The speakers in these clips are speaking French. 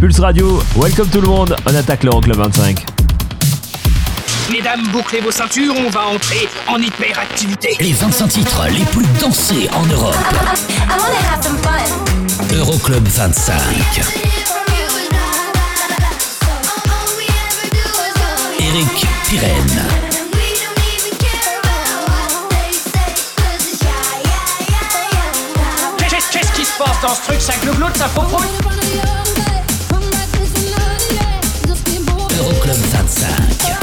Pulse Radio, welcome tout le monde, on attaque l'Euroclub 25. Mesdames, bouclez vos ceintures, on va entrer en hyperactivité. Les 25 titres les plus dansés en Europe. Euroclub 25. Eric Pirenne. Qu'est-ce qui se passe dans ce truc Ça glougloute, ça faux Euroclub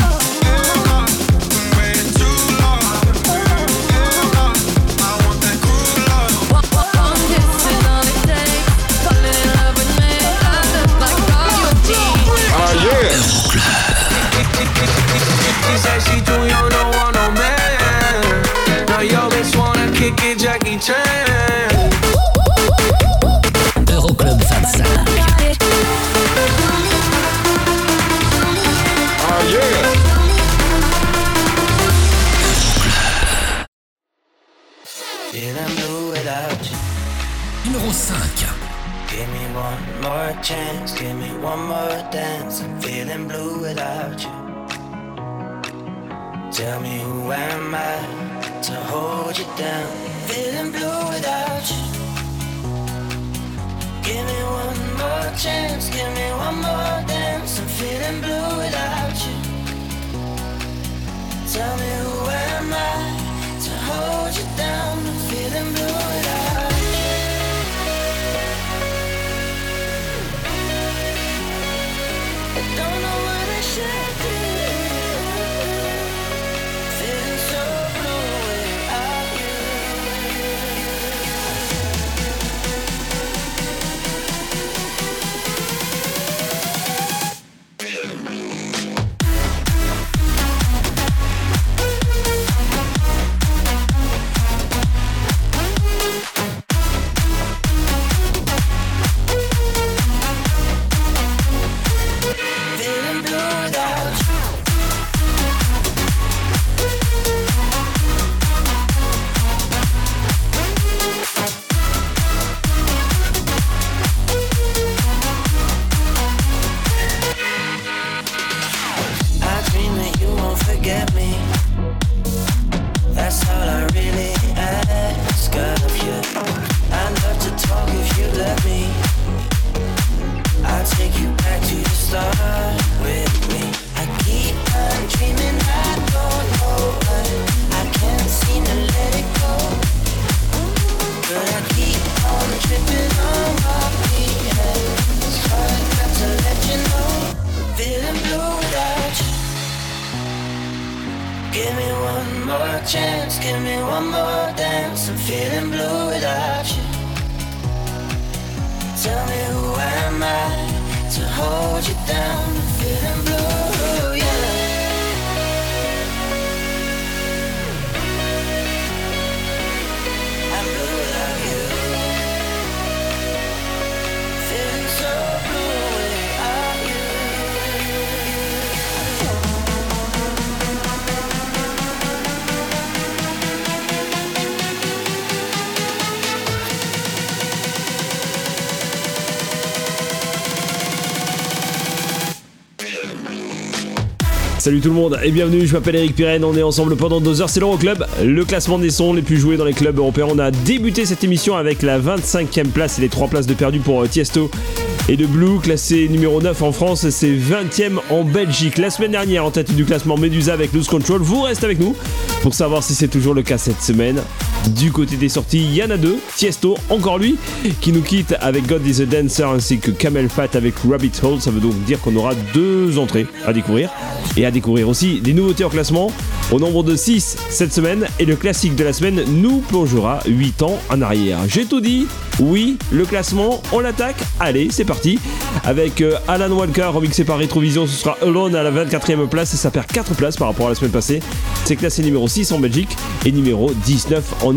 Salut tout le monde et bienvenue, je m'appelle Eric Pirenne, on est ensemble pendant deux heures, c'est l'Euroclub, le classement des sons les plus joués dans les clubs européens. On a débuté cette émission avec la 25e place et les 3 places de perdu pour euh, Tiesto et de Blue, classé numéro 9 en France, c'est 20e en Belgique. La semaine dernière, en tête du classement Medusa avec Loose Control, vous restez avec nous pour savoir si c'est toujours le cas cette semaine. Du côté des sorties, il y en a deux. Tiesto, encore lui, qui nous quitte avec God is a Dancer ainsi que Camel Fat avec Rabbit Hole. Ça veut donc dire qu'on aura deux entrées à découvrir. Et à découvrir aussi des nouveautés en classement au nombre de 6 cette semaine. Et le classique de la semaine nous plongera 8 ans en arrière. J'ai tout dit. Oui, le classement, on l'attaque. Allez, c'est parti. Avec euh, Alan Walker remixé par Retrovision, ce sera Alone à la 24e place et ça perd 4 places par rapport à la semaine passée. C'est classé numéro 6 en Belgique et numéro 19 en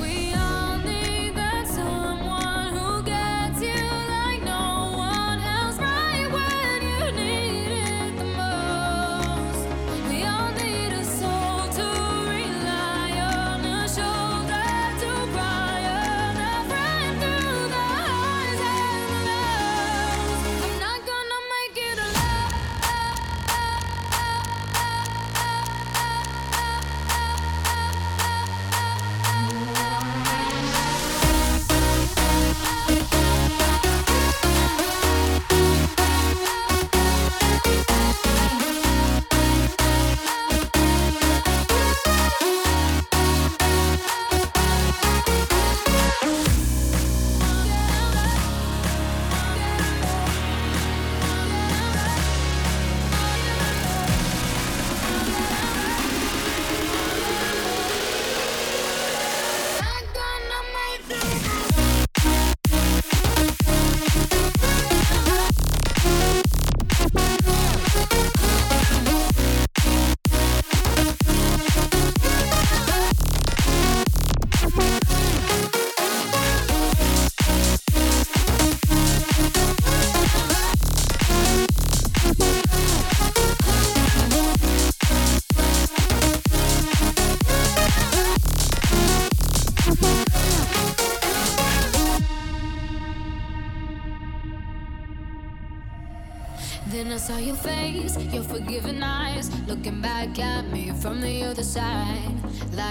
We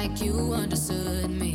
like you understood me.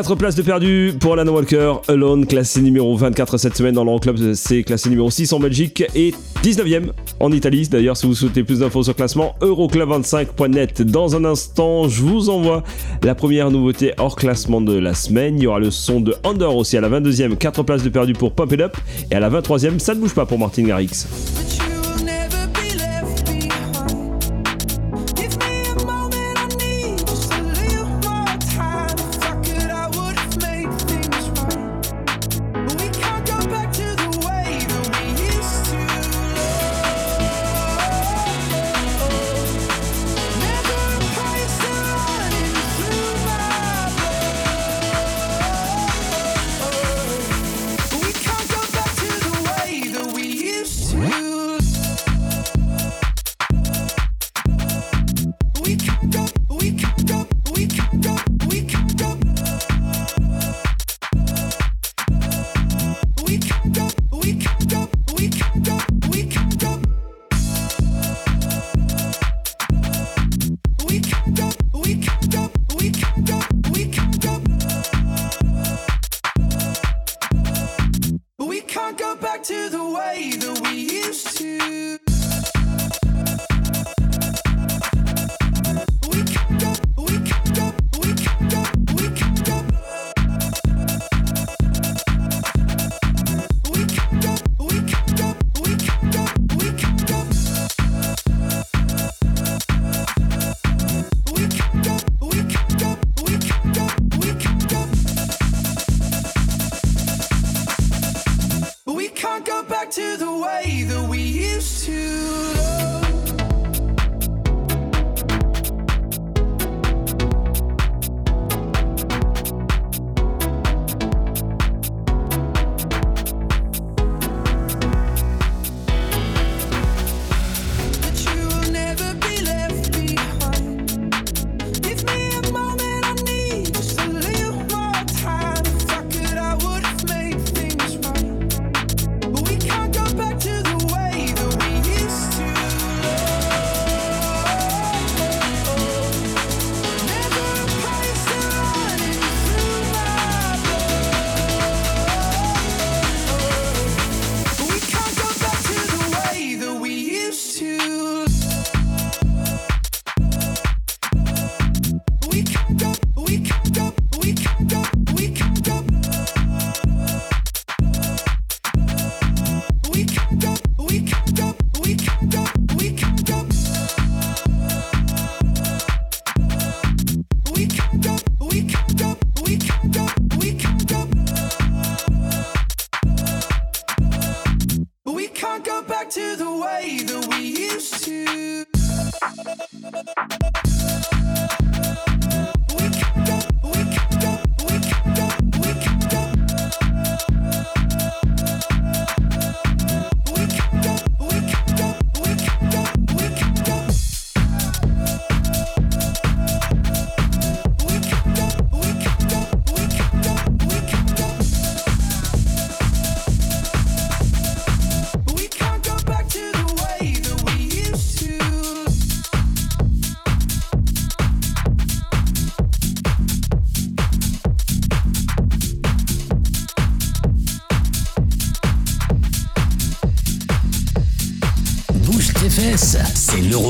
4 places de perdu pour Alan Walker, Alone, classé numéro 24 cette semaine dans l'Euroclub, c'est classé numéro 6 en Belgique et 19e en Italie. D'ailleurs, si vous souhaitez plus d'infos sur le classement, euroclub25.net. Dans un instant, je vous envoie la première nouveauté hors classement de la semaine. Il y aura le son de Under aussi à la 22e. 4 places de perdu pour Pump It Up et à la 23e, ça ne bouge pas pour Martin Garrix.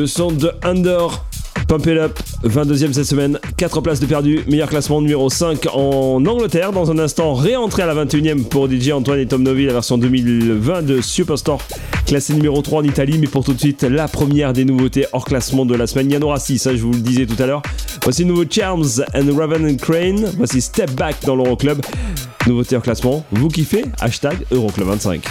le son de Under. Pump It Up, 22e cette semaine, 4 places de perdu, meilleur classement numéro 5 en Angleterre. Dans un instant, réentrée à la 21e pour DJ Antoine et Tom Novi, la version 2020 de Superstore, classé numéro 3 en Italie. Mais pour tout de suite, la première des nouveautés hors classement de la semaine. Il y 6, je vous le disais tout à l'heure. Voici le nouveau Charms and Raven and Crane. Voici Step Back dans l'Euroclub. Nouveauté hors classement, vous kiffez? Hashtag Euroclub 25.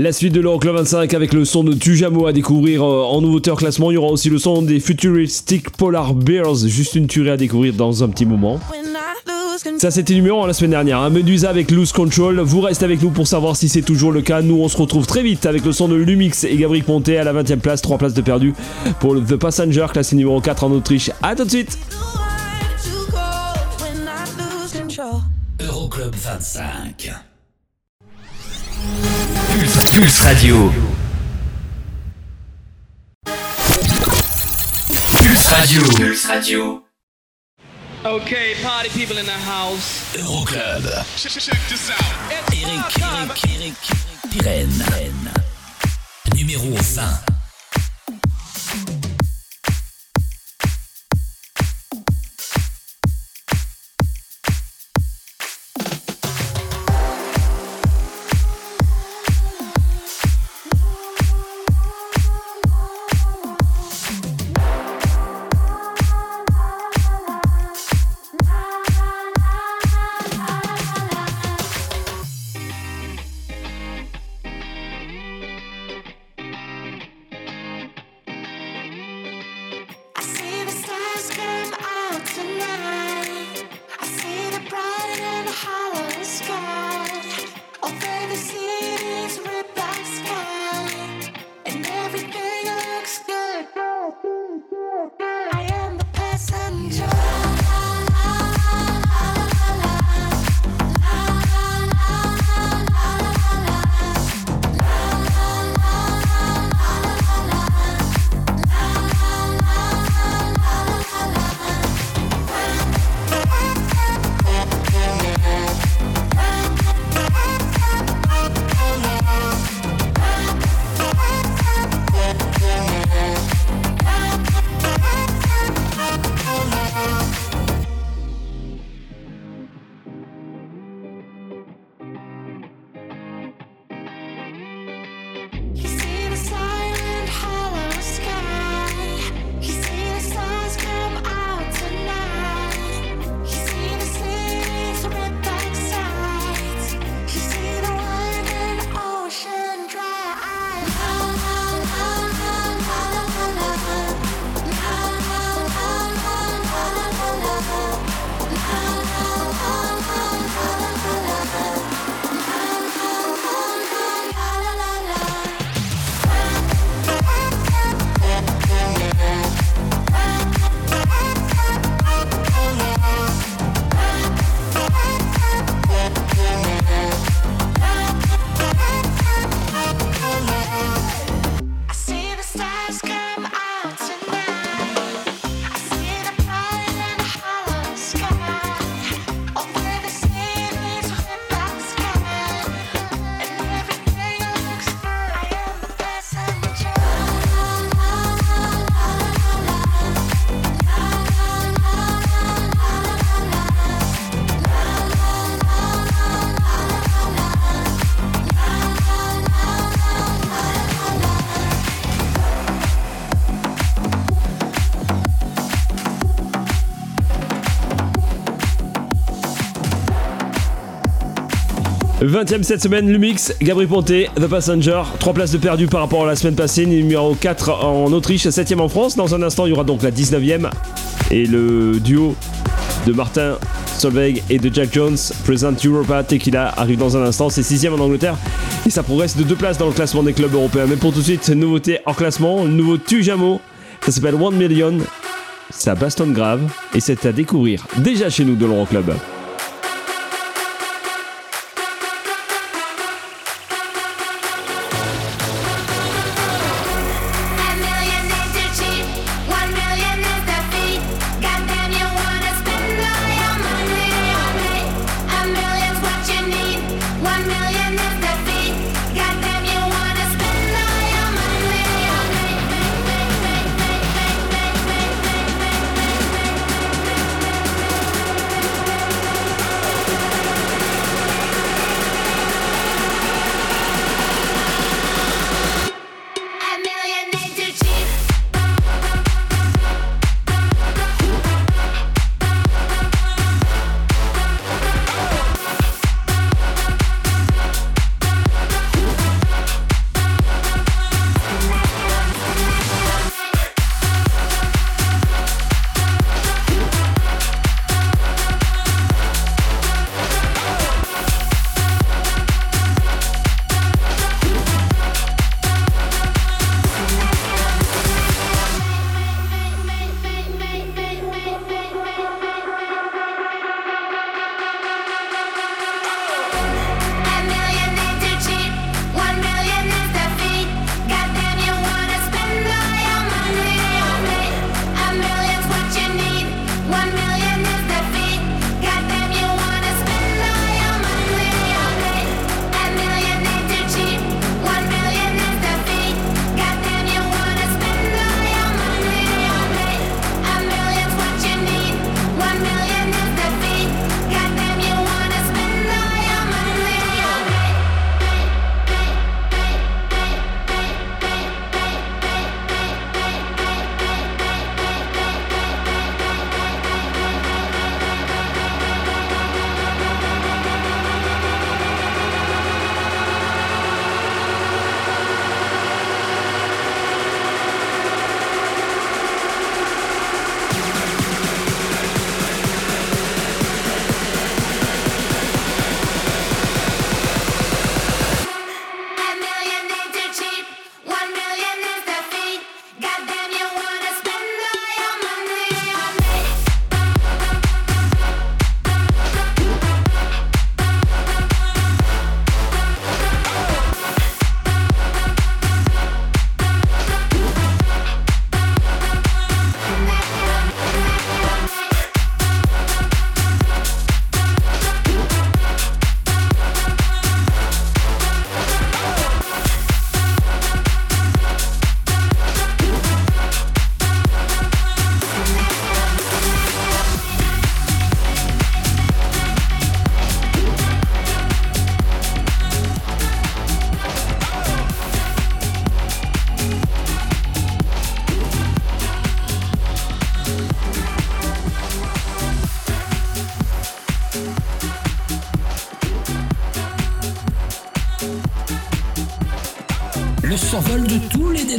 La suite de l'Euroclub 25 avec le son de Tujamo à découvrir euh, en nouveauté en classement. Il y aura aussi le son des Futuristic Polar Bears, juste une tuerie à découvrir dans un petit moment. Ça c'était numéro 1 la semaine dernière. hein. Medusa avec Loose Control. Vous restez avec nous pour savoir si c'est toujours le cas. Nous on se retrouve très vite avec le son de Lumix et Gabriel Ponté à la 20 e place. 3 places de perdu pour The Passenger, classé numéro 4 en Autriche. A tout de suite Euroclub 25. Pulse, Radio. Pulse Radio. Pulse Radio. Okay, party people in the house. Euroclub. Eric, Eric, Eric, Pirenne. Numéro 20. 20ème cette semaine, Lumix, Gabriel Ponté, The Passenger, 3 places de perdu par rapport à la semaine passée, numéro 4 en Autriche, 7ème en France. Dans un instant, il y aura donc la 19ème et le duo de Martin Solveig et de Jack Jones, Present Europa Tequila, arrive dans un instant, c'est 6ème en Angleterre et ça progresse de 2 places dans le classement des clubs européens. Mais pour tout de suite, nouveauté en classement, le nouveau Tujamo, ça s'appelle One Million, ça bastonne grave et c'est à découvrir déjà chez nous de l'Euroclub. A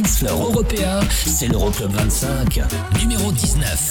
tous les dance floors européens, c'est l'Euroclub 25, numéro 19.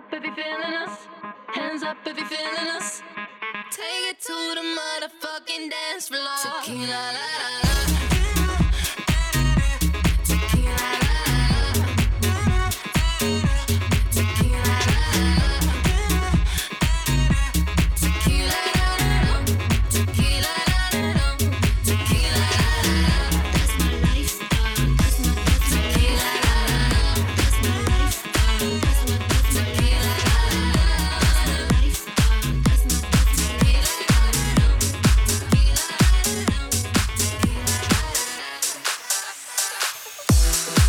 Up if you feeling us. Hands up if you feeling us. Take it to the motherfucking dance floor. Tequila, la, la, la.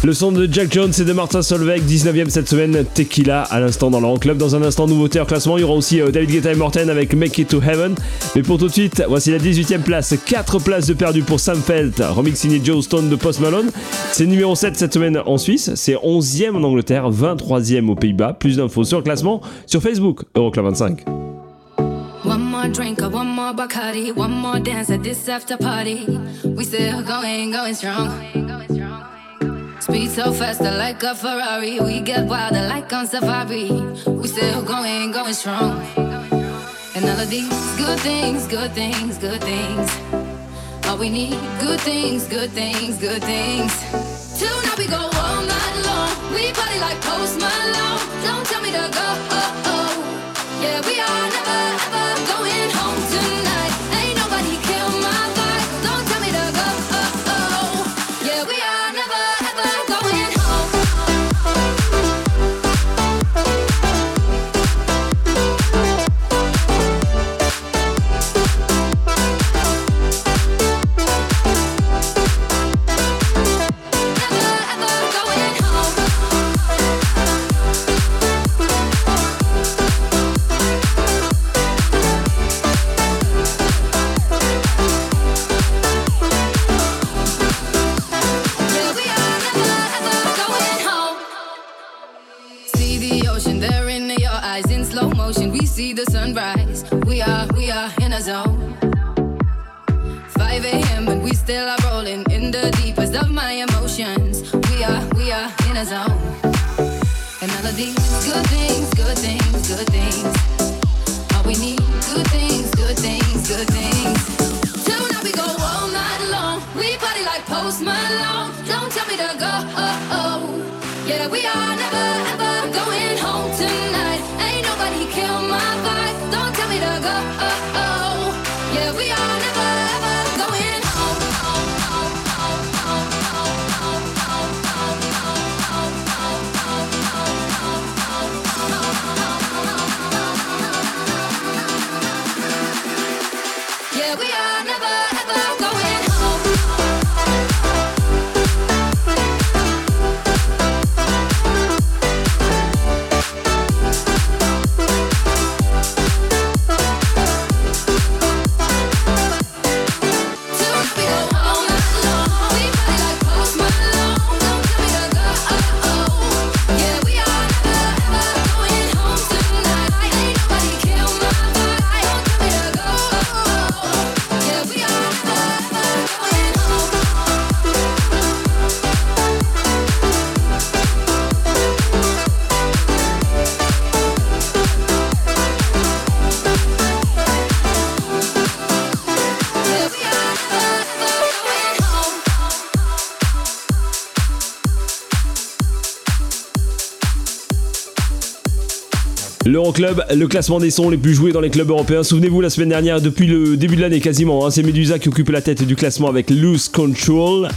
Le son de Jack Jones et de Martin Solveig, 19ème cette semaine, Tequila à l'instant dans le club. Dans un instant, nouveauté en classement, il y aura aussi euh, David Guetta et Morten avec Make It to Heaven. Mais pour tout de suite, voici la 18ème place, 4 places de perdu pour Sam Felt, remix signé Joe Stone de Post Malone. C'est numéro 7 cette semaine en Suisse, c'est 11ème en Angleterre, 23ème aux Pays-Bas. Plus d'infos sur le classement sur Facebook, Euroclub 25. One more drink one more Bacardi, one more dance at this after party. We still going, going strong. Speed so fast, like a Ferrari. We get wilder like on safari. We still going, going strong. And all of these good things, good things, good things. All we need, good things, good things, good things. Tonight we go all night long. We party like Post Malone. Don't tell me to go. Oh, oh. Yeah, we are see the sunrise. We are, we are in a zone. 5 a.m. and we still are rolling in the deepest of my emotions. We are, we are in a zone. And all of these good things, good things, good things. All we need, good things, good things, good things. Tonight we go all night long. We party like Post Malone. Don't tell me to go. Oh, oh. Yeah, we are L'Euroclub, le classement des sons les plus joués dans les clubs européens. Souvenez-vous, la semaine dernière, depuis le début de l'année quasiment, hein, c'est Medusa qui occupe la tête du classement avec Loose Control.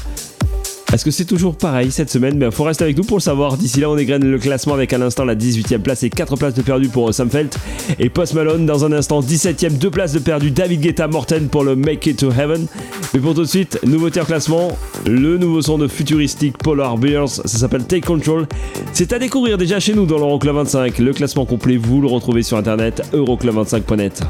Est-ce que c'est toujours pareil cette semaine Ben, faut rester avec nous pour le savoir. D'ici là, on égrène le classement avec à l'instant la 18e place et 4 places de perdu pour Sam Felt et Post Malone. Dans un instant, 17e, 2 places de perdu. David Guetta Morten pour le Make It to Heaven. Mais pour tout de suite, nouveauté en classement, le nouveau son de futuristique Polar Bears. Ça s'appelle Take Control. C'est à découvrir déjà chez nous dans l'Euroclub 25. Le classement complet, vous le retrouvez sur internet euroclub25.net.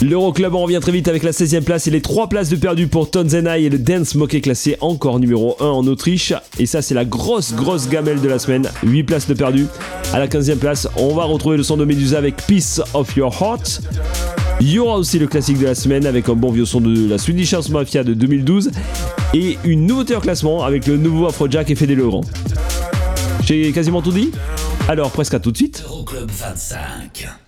L'Euroclub, on revient très vite avec la 16e place et les 3 places de perdu pour Tonzenai et le Dance Monkey classé encore numéro 1 en Autriche. Et ça, c'est la grosse, grosse gamelle de la semaine. 8 places de perdu. À la 15e place, on va retrouver le son de Medusa avec Peace of Your Heart. Il y aura aussi le classique de la semaine avec un bon vieux son de la Swedish House Mafia de 2012 et une nouveauté en classement avec le nouveau Afrojack et Fédé Legrand. J'ai quasiment tout dit Alors presque à tout de suite. Euroclub 25.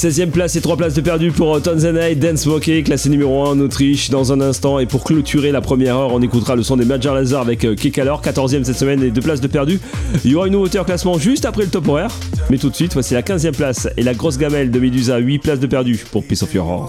16ème place et 3 places de perdu pour euh, Tanzania et Dance Monkey, classé numéro 1 en Autriche dans un instant. Et pour clôturer la première heure, on écoutera le son des Major Lazar avec euh, Kekalor, 14ème cette semaine et 2 places de perdu. Il y aura une nouveauté en classement juste après le top horaire. Mais tout de suite, voici la 15ème place et la grosse gamelle de Medusa, 8 places de perdu pour Piece of Your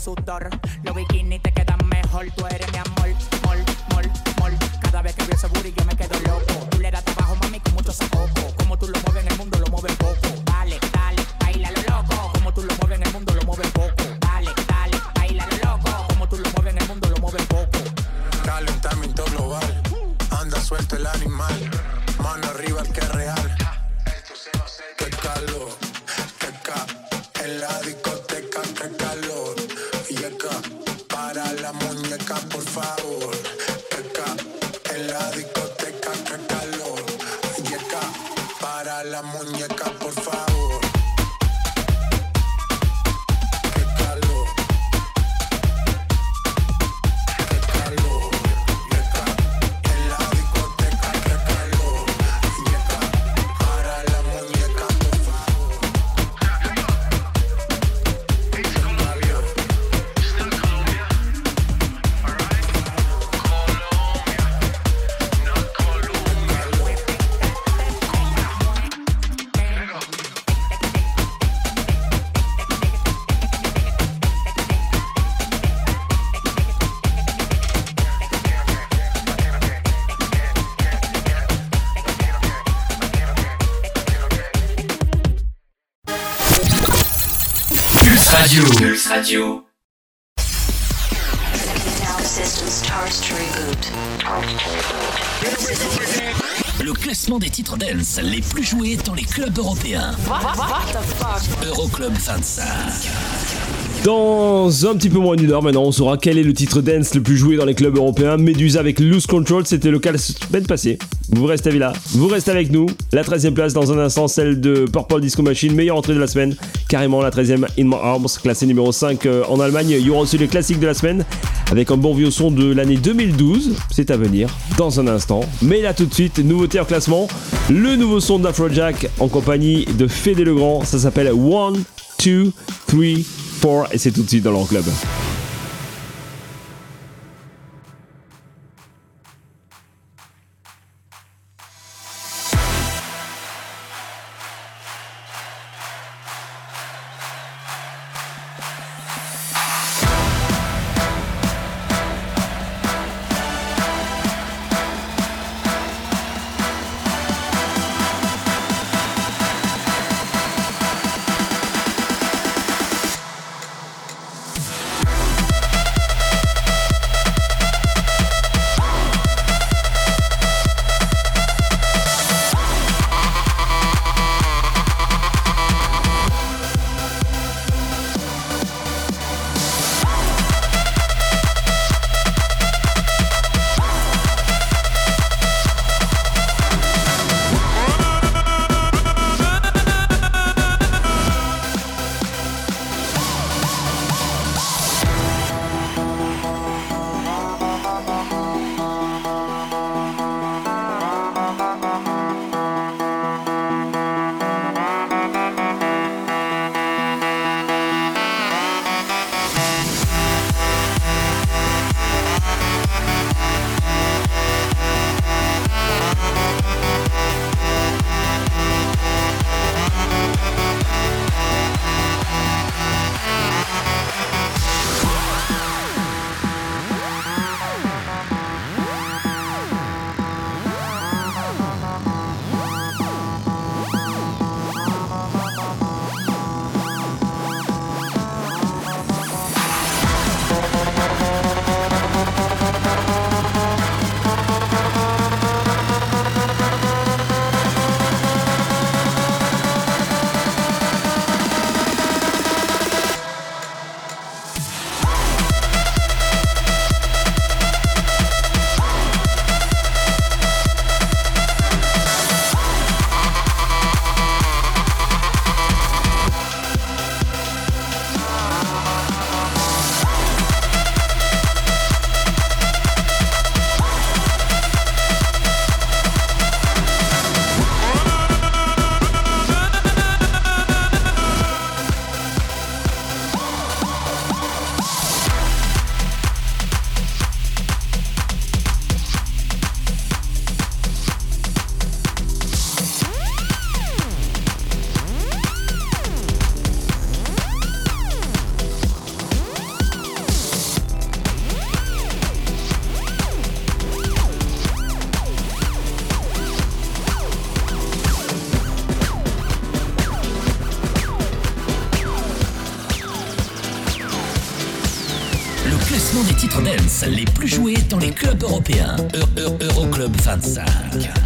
sutar. Radio. Le classement des titres dance les plus joués dans les clubs européens. Euroclub 25. Dans un petit peu moins d'une heure maintenant, on saura quel est le titre dance le plus joué dans les clubs européens. Medusa avec Loose Control, c'était le cas la semaine passée. Vous restez là, vous restez avec nous. La 13e place dans un instant, celle de Purple Disco Machine, meilleure entrée de la semaine. Carrément la 13e In My Arms, classée numéro 5 euh, en Allemagne. Il y aura aussi les classiques de la semaine avec un bon vieux son de l'année 2012. C'est à venir dans un instant. Mais là tout de suite, nouveauté en classement. Le nouveau son d'Afrojack en compagnie de Fédé Legrand. Ça s'appelle One, Two, Three, Four et c'est tout de suite dans leur club. Club européen, Euroclub 25.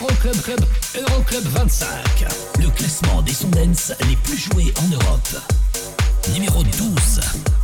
Euroclub Club, Euroclub 25. Le classement des sons les plus joués en Europe. Numéro 12.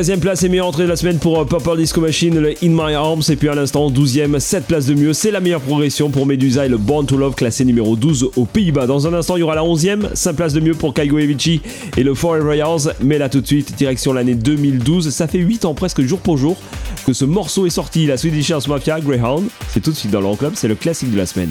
13e place et meilleure entrée de la semaine pour euh, Purple Disco Machine, le In My Arms. Et puis à l'instant, 12e, 7 places de mieux. C'est la meilleure progression pour Medusa et le Born to Love, classé numéro 12 aux Pays-Bas. Dans un instant, il y aura la 11e, 5 places de mieux pour Kaigo Evici et le Forever Yours. Mais là, tout de suite, direction l'année 2012. Ça fait 8 ans presque jour pour jour que ce morceau est sorti. La Swedish House Mafia, Greyhound. C'est tout de suite dans l'Euroclub, c'est le classique de la semaine.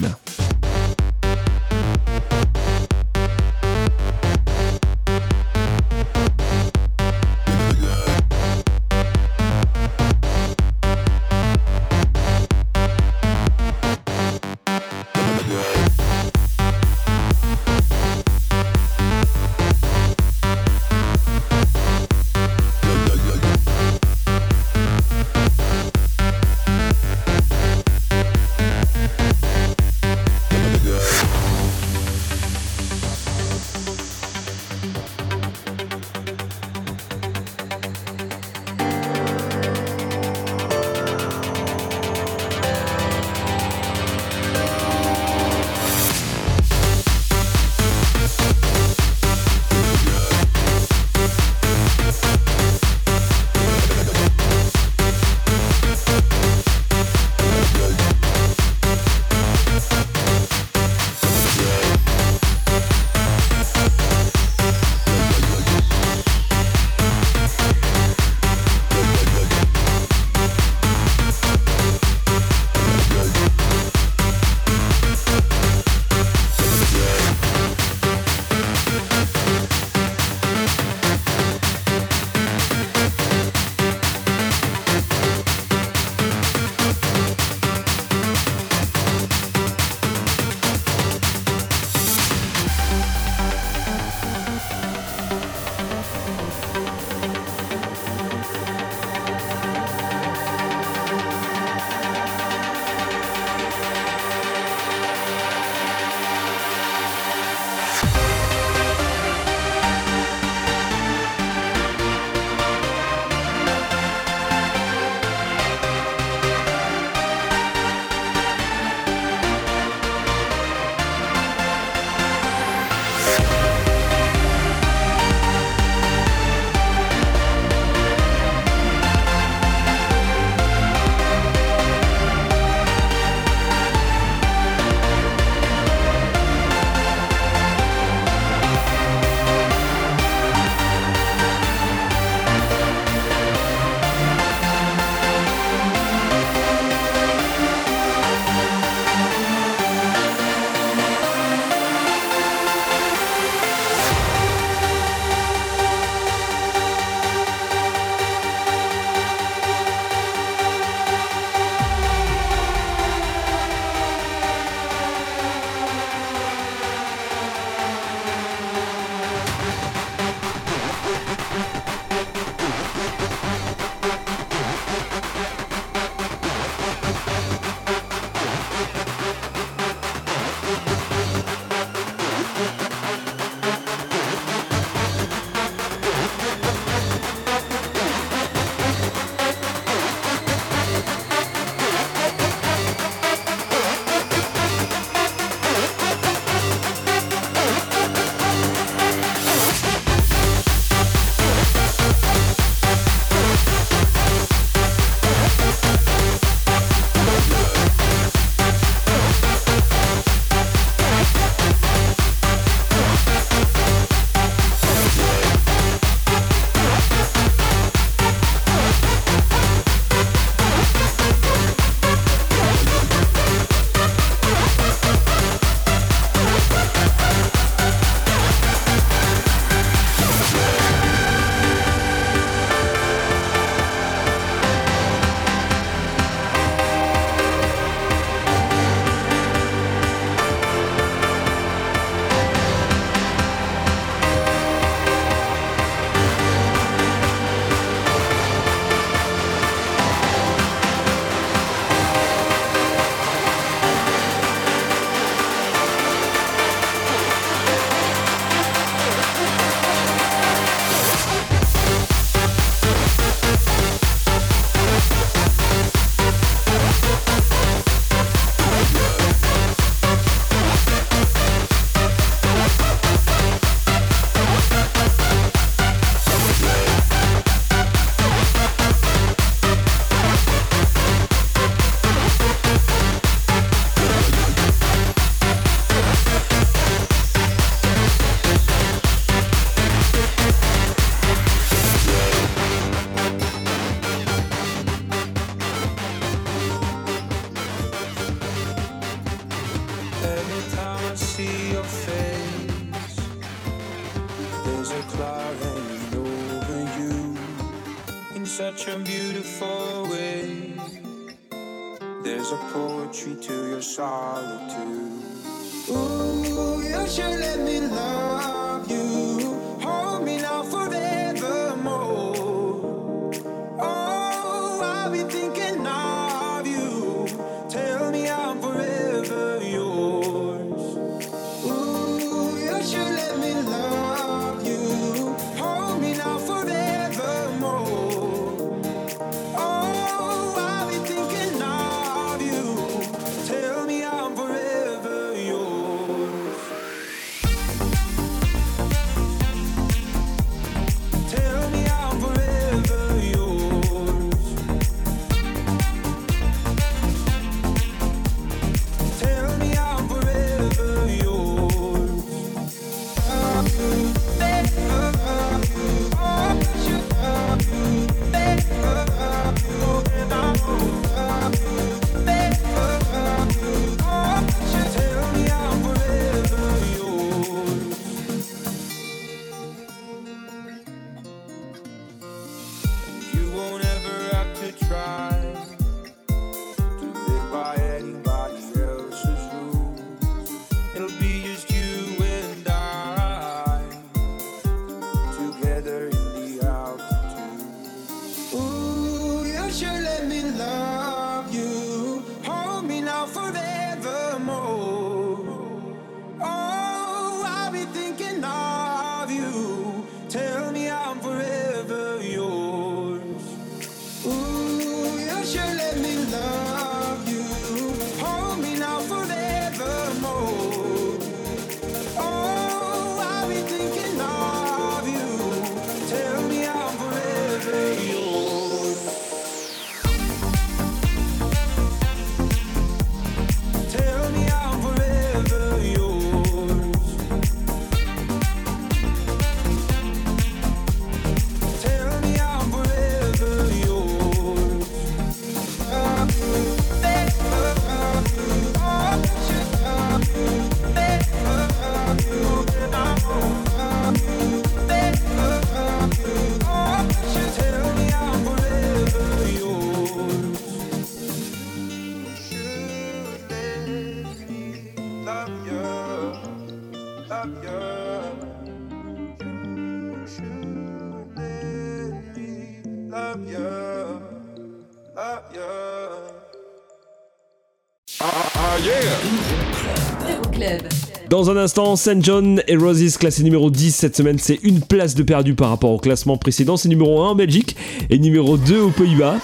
Un instant, St. John et Roses classé numéro 10 cette semaine, c'est une place de perdu par rapport au classement précédent. C'est numéro 1 en Belgique et numéro 2 aux Pays-Bas.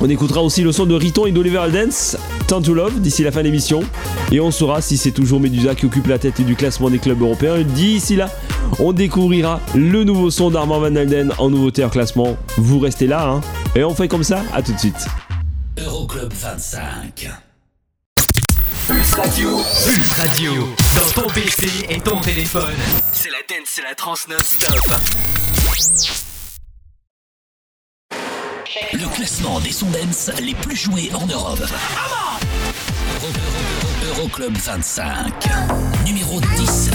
On écoutera aussi le son de Riton et d'Oliver Aldens, Turn to Love, d'ici la fin de l'émission. Et on saura si c'est toujours Medusa qui occupe la tête du classement des clubs européens. D'ici là, on découvrira le nouveau son d'Armand Van Alden en nouveauté en classement. Vous restez là, hein. Et on fait comme ça, à tout de suite. Euroclub 25. Pulse Radio. Pulse Radio. Dans ton PC et ton téléphone. C'est la dance, c'est la trans non-stop. Le classement des sons dance les plus joués en Europe. Euro- Euro- Euroclub 25. Numéro 10.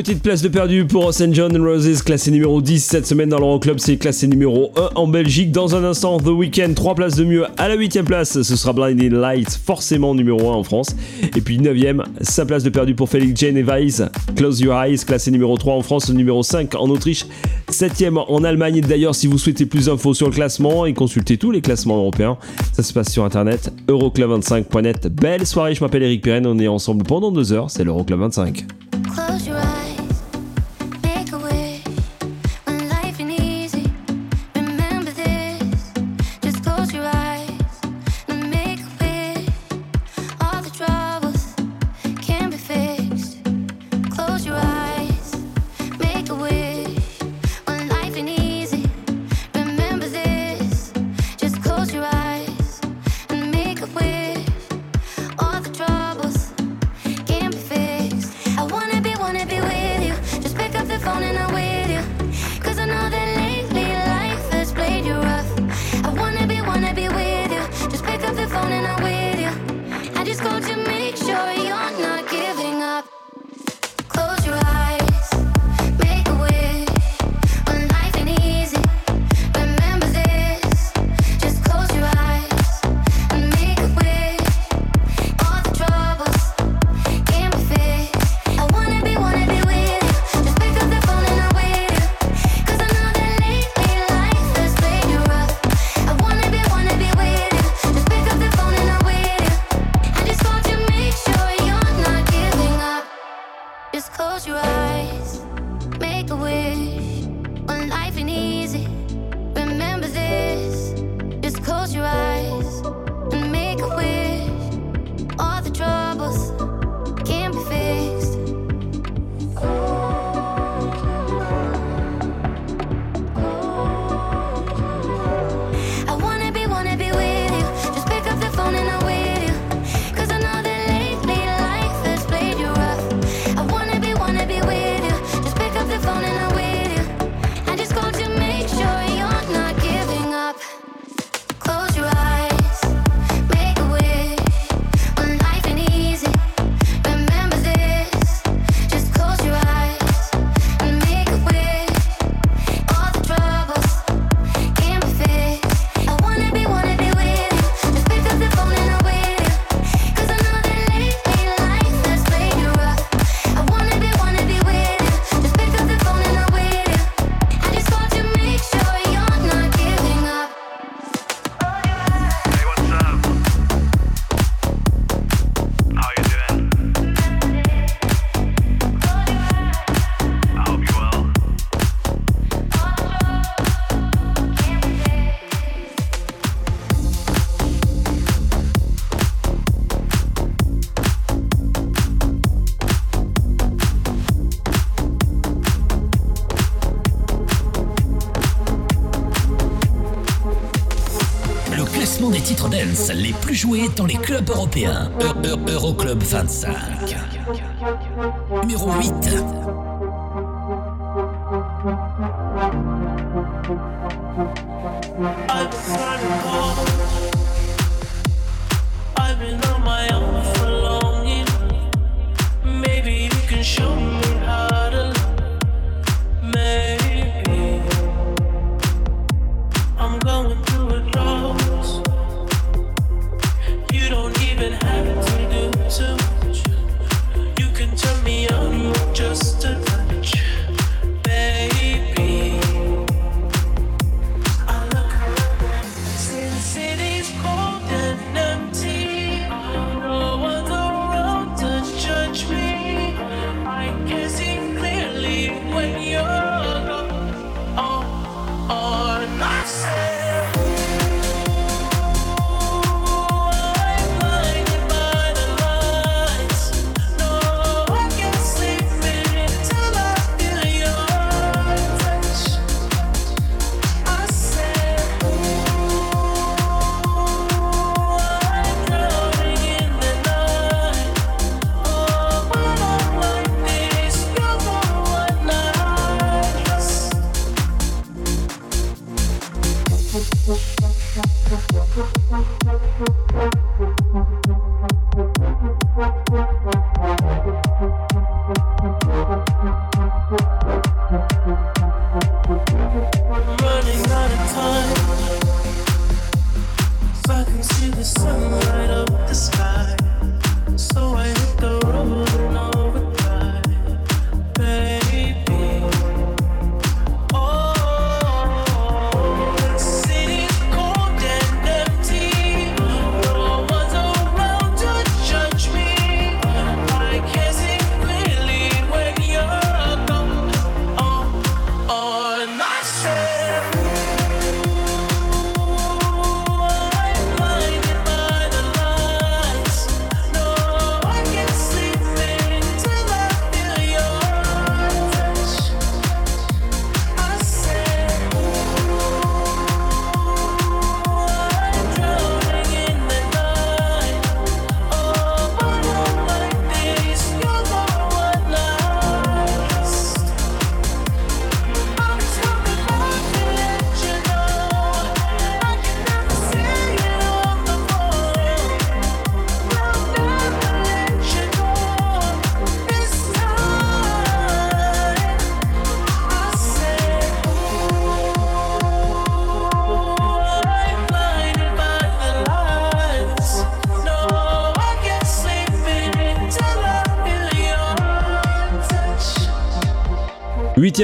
Petite place de perdu pour St. John Roses, classé numéro 10 cette semaine dans l'Euroclub, c'est classé numéro 1 en Belgique. Dans un instant, The Weeknd, 3 places de mieux à la 8ème place, ce sera Blinding Lights, forcément numéro 1 en France. Et puis 9ème, 5 places de perdu pour Felix Jane et Weiss, Close Your Eyes, classé numéro 3 en France, numéro 5 en Autriche, 7ème en Allemagne. D'ailleurs, si vous souhaitez plus d'infos sur le classement et consulter tous les classements européens, ça se passe sur internet, euroclub25.net. Belle soirée, je m'appelle Eric Pirenne, on est ensemble pendant 2 heures, c'est l'Euroclub 25. Close your eyes. Jouer dans les clubs européens. E, e, Euroclub 25. Numéro 8.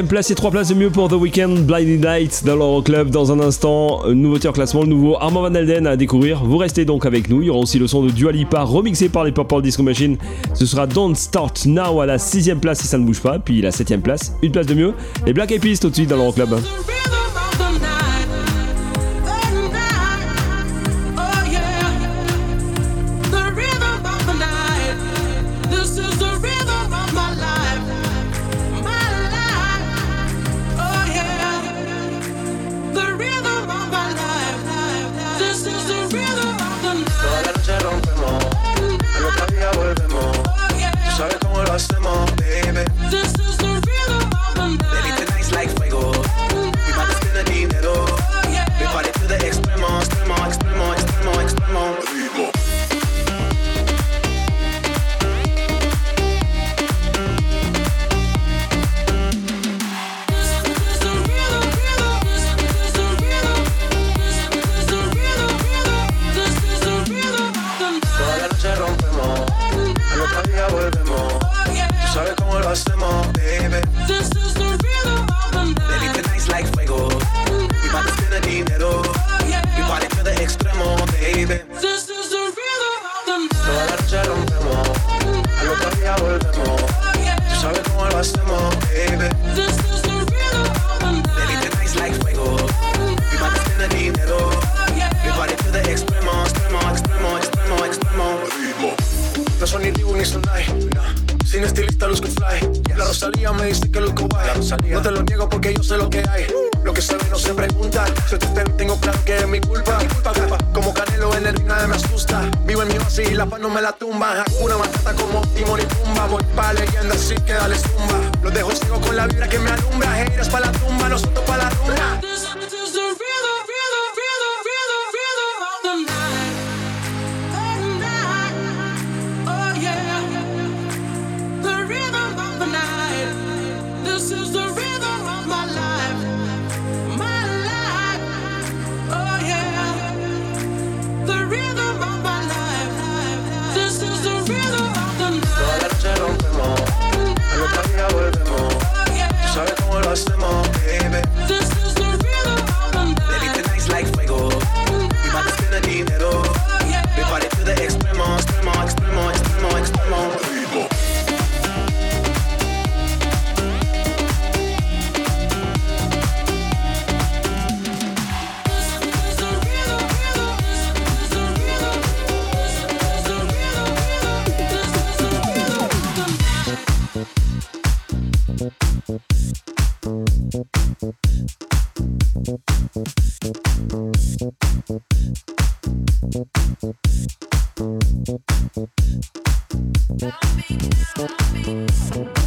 place et trois places de mieux pour The Weeknd, Blinding Lights dans l'Euroclub. Dans un instant, nouveauté en classement, le nouveau Armand Van Elden à découvrir. Vous restez donc avec nous. Il y aura aussi le son de Dua Lipa remixé par les Purple Disco Machine. Ce sera Don't Start Now à la sixième place si ça ne bouge pas. Puis la septième place, une place de mieux. Les Black Eyed tout de suite dans l'Euroclub. stop it.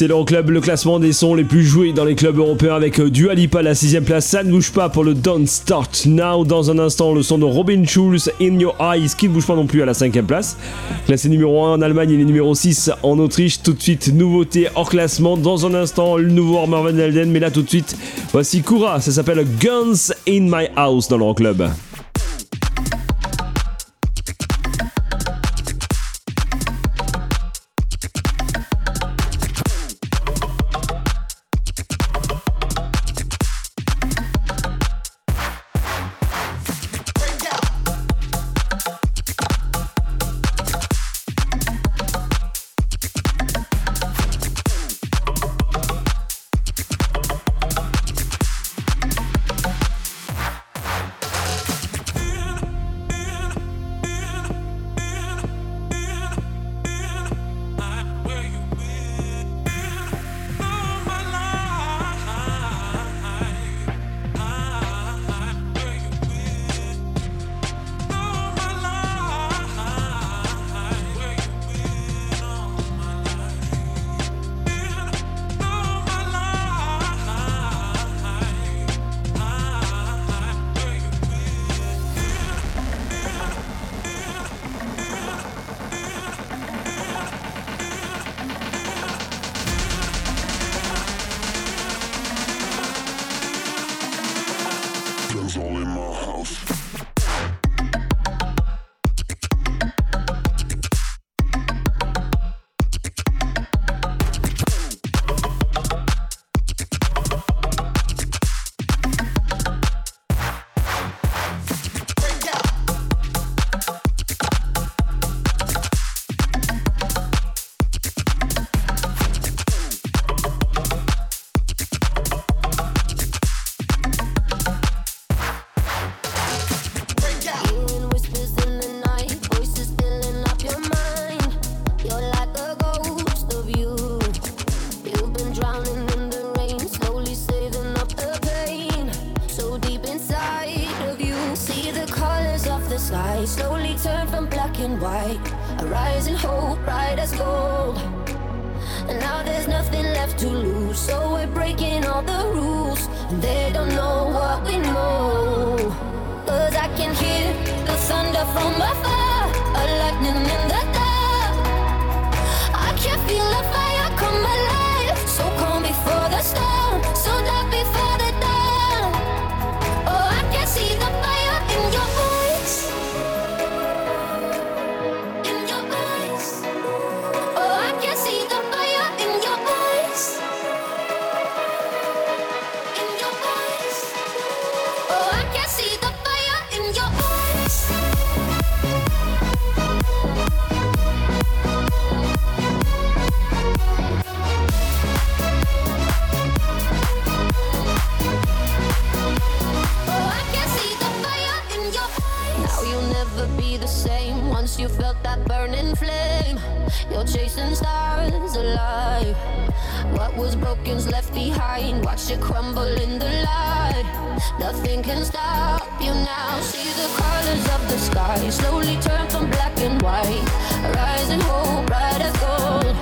C'est l'Euroclub, le classement des sons les plus joués dans les clubs européens avec euh, Dua Lipa à la 6ème place. Ça ne bouge pas pour le Don't Start Now. Dans un instant, le son de Robin Schulz, In Your Eyes, qui ne bouge pas non plus à la 5ème place. Classé numéro 1 en Allemagne, il est numéro 6 en Autriche. Tout de suite, nouveauté hors classement. Dans un instant, le nouveau Armor Van Helden. Mais là, tout de suite, voici Koura. Ça s'appelle Guns in My House dans l'Euroclub. Guns they don't know what we know. Cause I can hear the thunder from You're stars alive. What was broken's left behind. Watch it crumble in the light. Nothing can stop you now. See the colors of the sky slowly turn from black and white. Rising hope, bright as gold.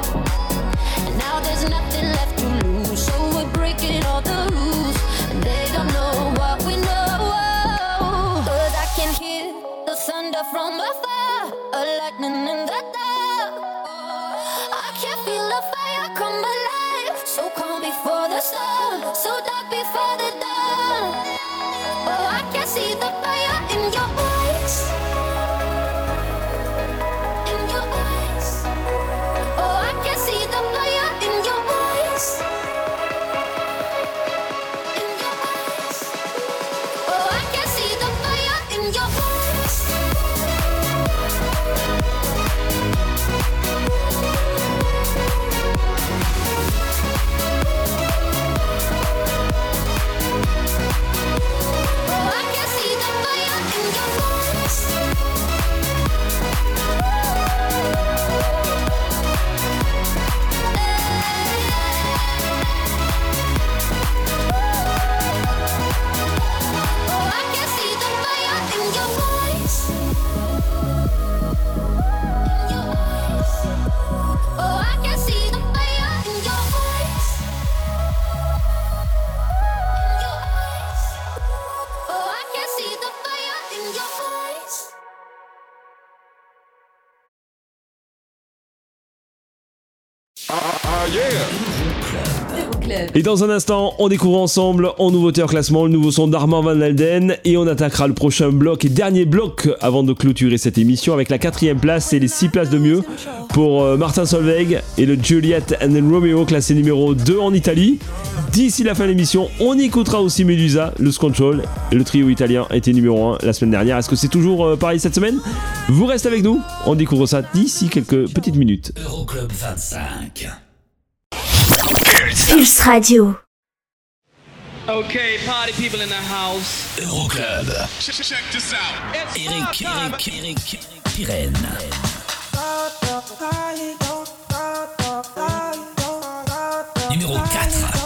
And now there's nothing left to lose. So we're breaking all the rules. And they don't know what we know. Cause I can hear the thunder from afar. A lightning in the dark. Before the Et dans un instant, on découvre ensemble en nouveauté en classement le nouveau son d'Armand Van Alden et on attaquera le prochain bloc et dernier bloc avant de clôturer cette émission avec la quatrième place et les six places de mieux pour euh, Martin Solveig et le Juliet and Romeo classé numéro 2 en Italie. D'ici la fin de l'émission, on écoutera aussi Medusa, le Control, le trio italien était numéro 1 la semaine dernière. Est-ce que c'est toujours euh, pareil cette semaine? Vous restez avec nous, on découvre ça d'ici quelques petites minutes. Euroclub 25. Pulse Radio. Okay, party people in the house. Euroclub. Check, check this out. Eric, Eric, Eric, Pirenne. Numéro 4.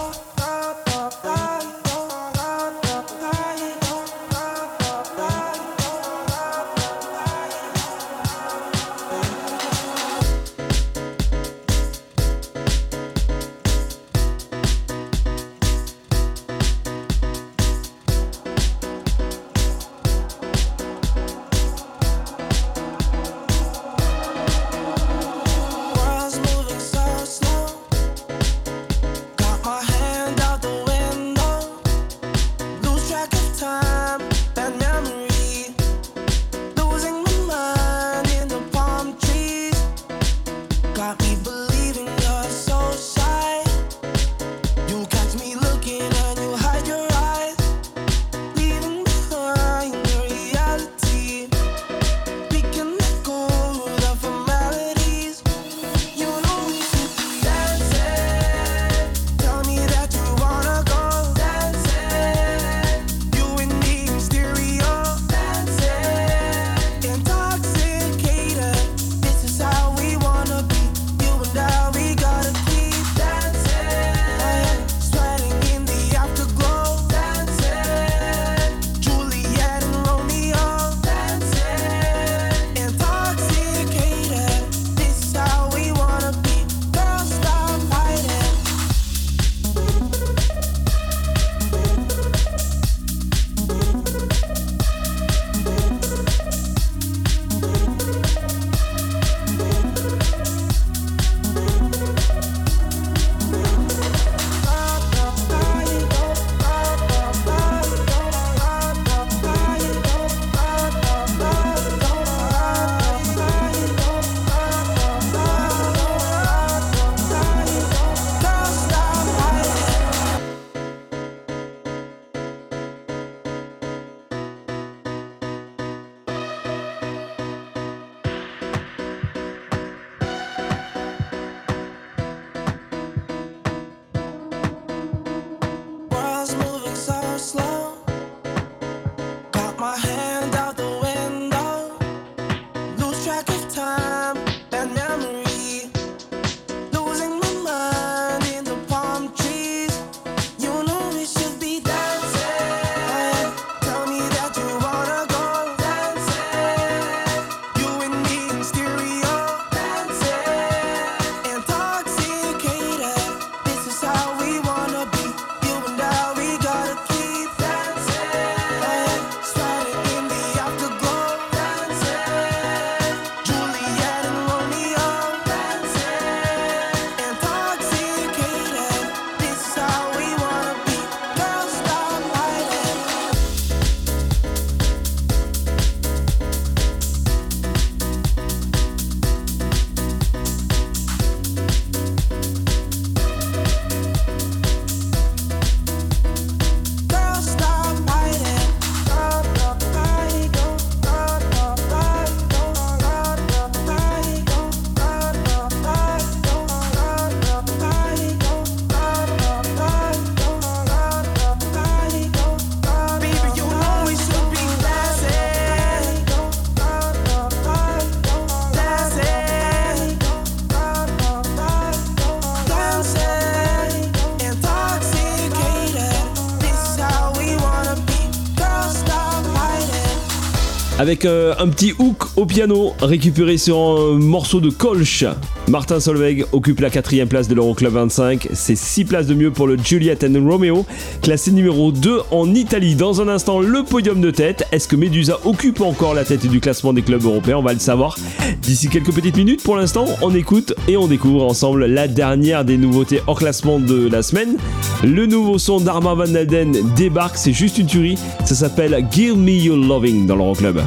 Avec euh, un petit hook au piano récupéré sur un morceau de Kolsch. Martin Solveig occupe la quatrième place de l'Euroclub 25. C'est 6 places de mieux pour le Juliet and Romeo, classé numéro 2 en Italie. Dans un instant, le podium de tête. Est-ce que Medusa occupe encore la tête du classement des clubs européens? On va le savoir d'ici quelques petites minutes. Pour l'instant, on écoute et on découvre ensemble la dernière des nouveautés hors classement de la semaine. Le nouveau son d'Arma Van Alden débarque, c'est juste une tuerie. Ça s'appelle Give Me Your Loving dans l'Euroclub.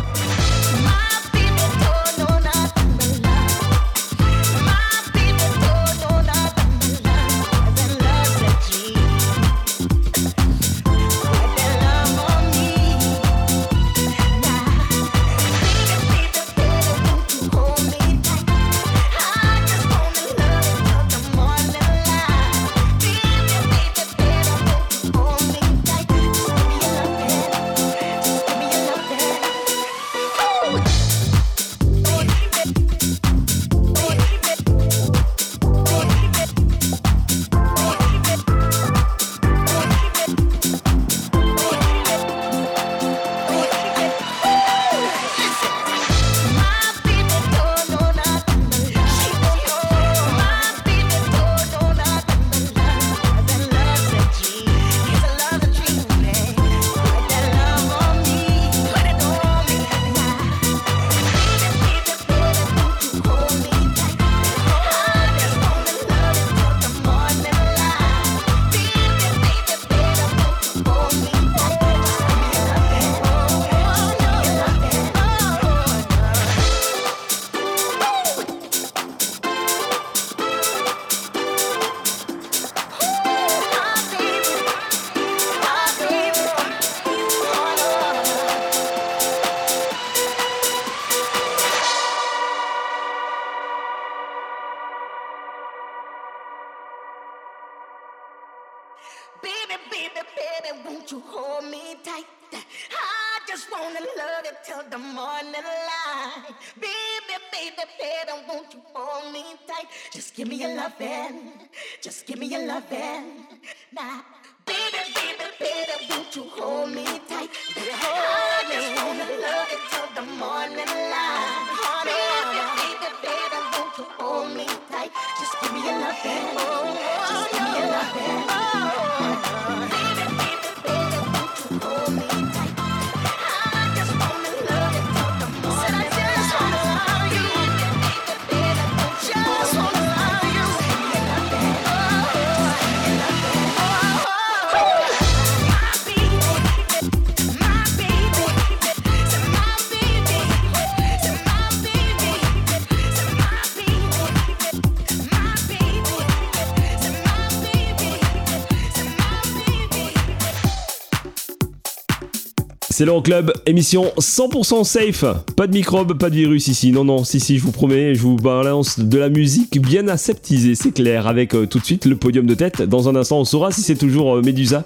C'est l'Euroclub, émission 100% safe. Pas de microbes, pas de virus ici. Non, non, si, si, je vous promets, je vous balance de la musique bien aseptisée, c'est clair. Avec euh, tout de suite le podium de tête. Dans un instant, on saura si c'est toujours euh, Medusa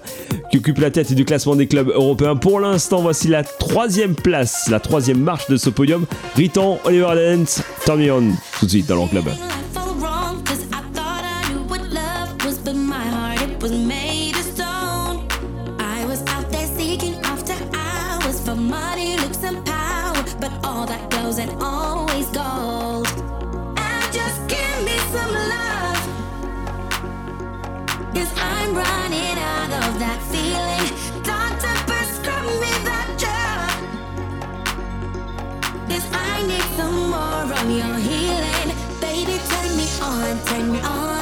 qui occupe la tête du classement des clubs européens. Pour l'instant, voici la troisième place, la troisième marche de ce podium. Riton, Oliver Dance, Turn On. Tout de suite dans l'Euroclub. I need some more of your healing. Baby, turn me on, turn me on.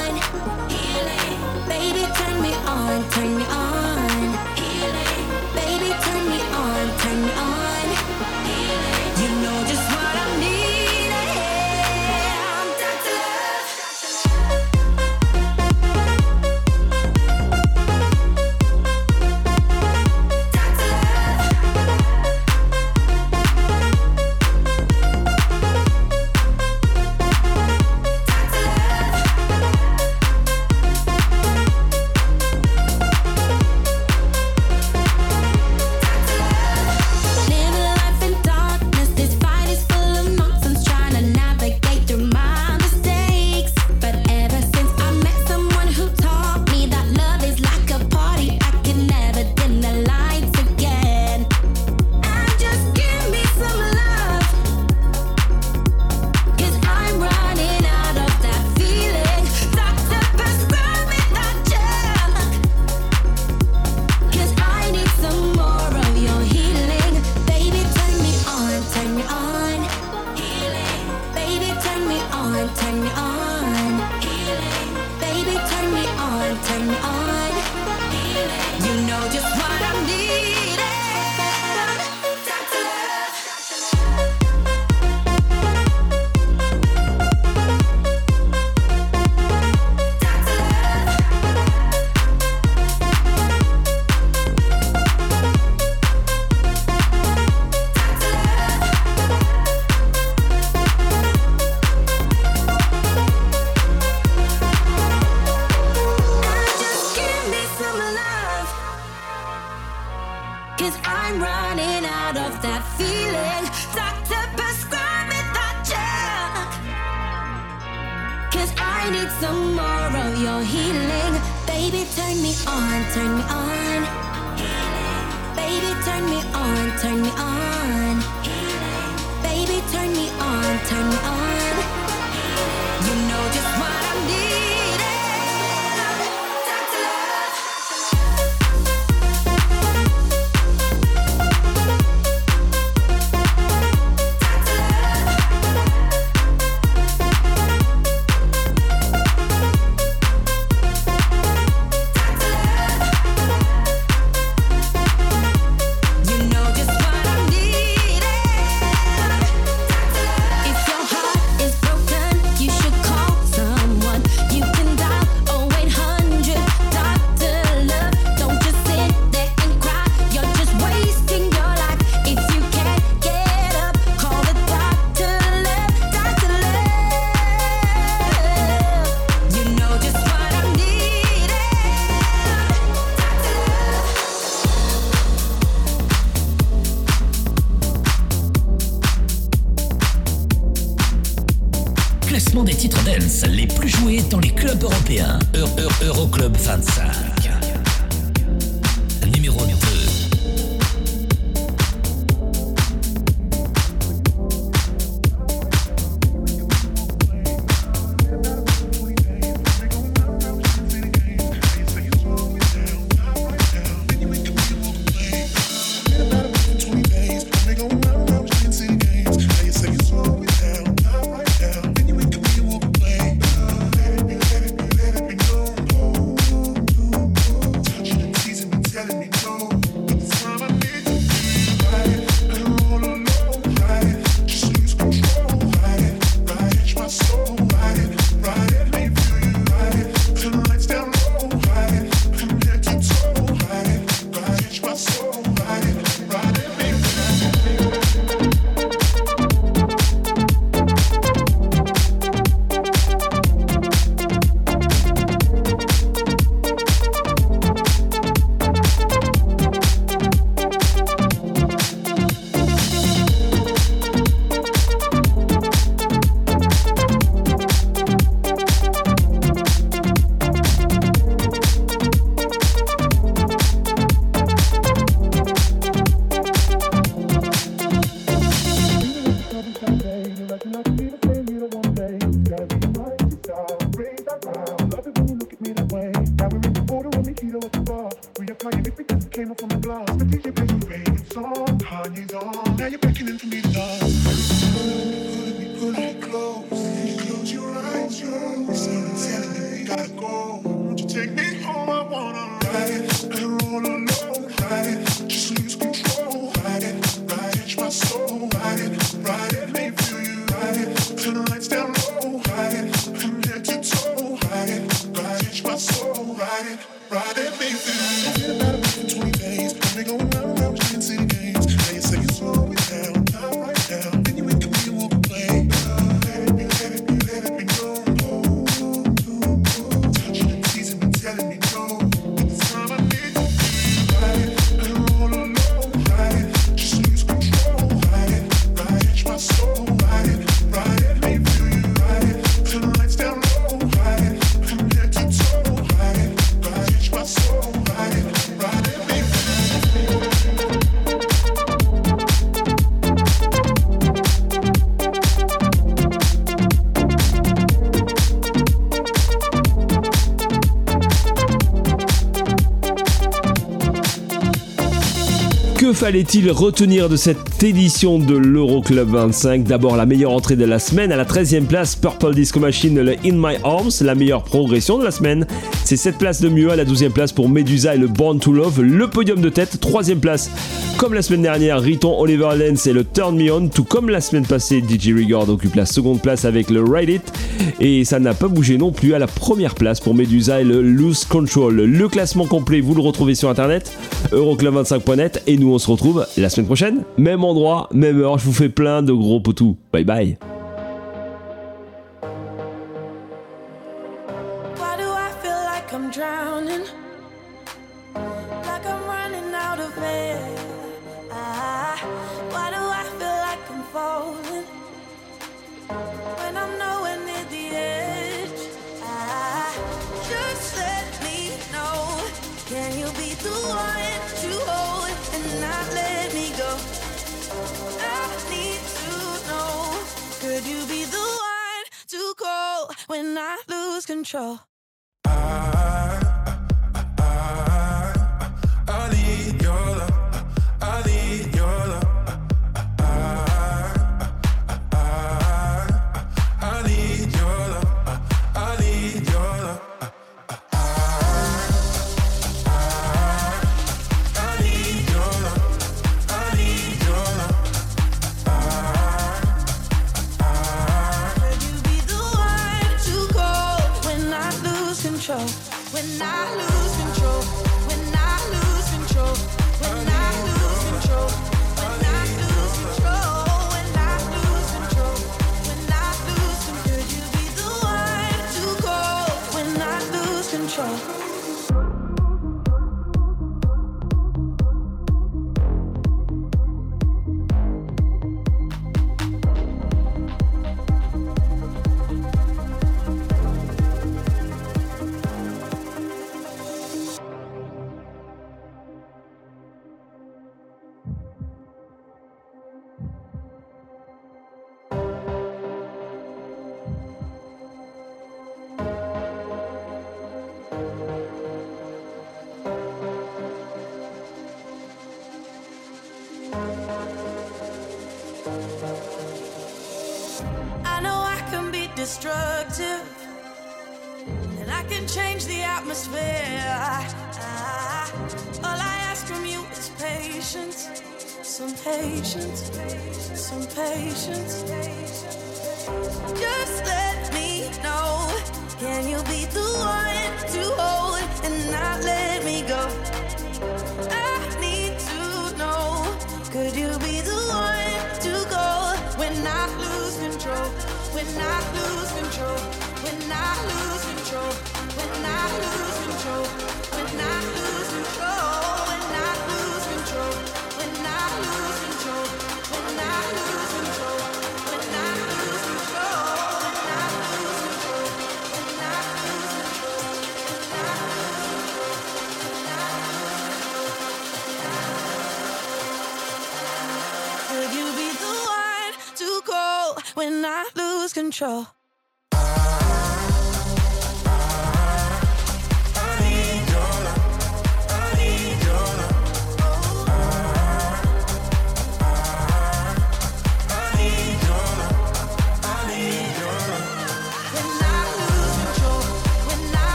Fallait-il retenir de cette édition de l'Euroclub 25 D'abord la meilleure entrée de la semaine à la 13e place, Purple Disco Machine, le In My Arms, la meilleure progression de la semaine. C'est 7 places de mieux à la 12e place pour Medusa et le Born to Love, le podium de tête, 3e place. Comme la semaine dernière, Riton Oliver Lenz et le Turn Me On, tout comme la semaine passée, DJ Rigord occupe la seconde place avec le Ride It. Et ça n'a pas bougé non plus à la première place pour Medusa et le Loose Control. Le classement complet, vous le retrouvez sur internet, euroclub25.net. Et nous, on se retrouve la semaine prochaine. Même endroit, même heure. Je vous fais plein de gros potous. Bye bye.